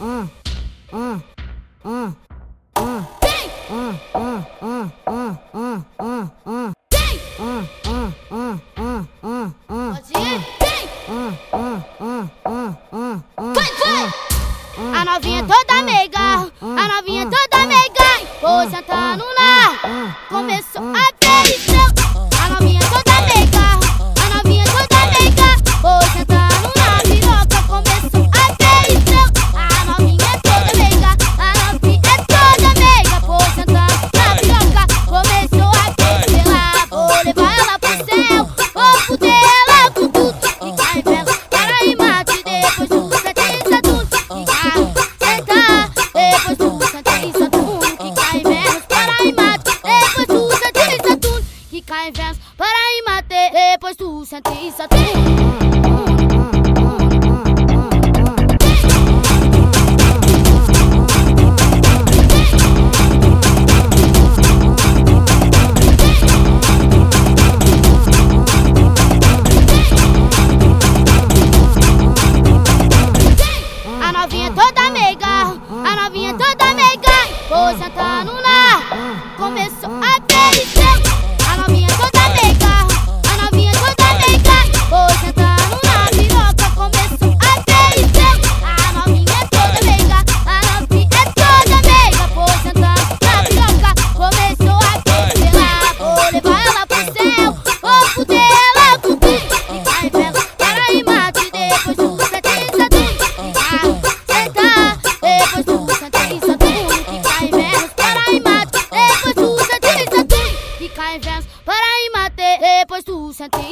ah, ah, ah, ah. Ah, ah, ah, ah, ah, ah, ah. Ah, ah, ah, ah, ah, ah. Ah, ah, ah, ah, ah, ah. Ah, A novinha ah, toda ah, meiga, para invernos, para mater. Depois tu sente e só A novinha toda meiga, a novinha toda meiga, vou sentar no Porque ela cupi, vai é. pela cara mate. Depois tu senta e senta. Senta, depois tu senta e. Fica em versos, para e mate. Depois tu senta e senta. Fica em versos, para e mate. Depois tu senta e.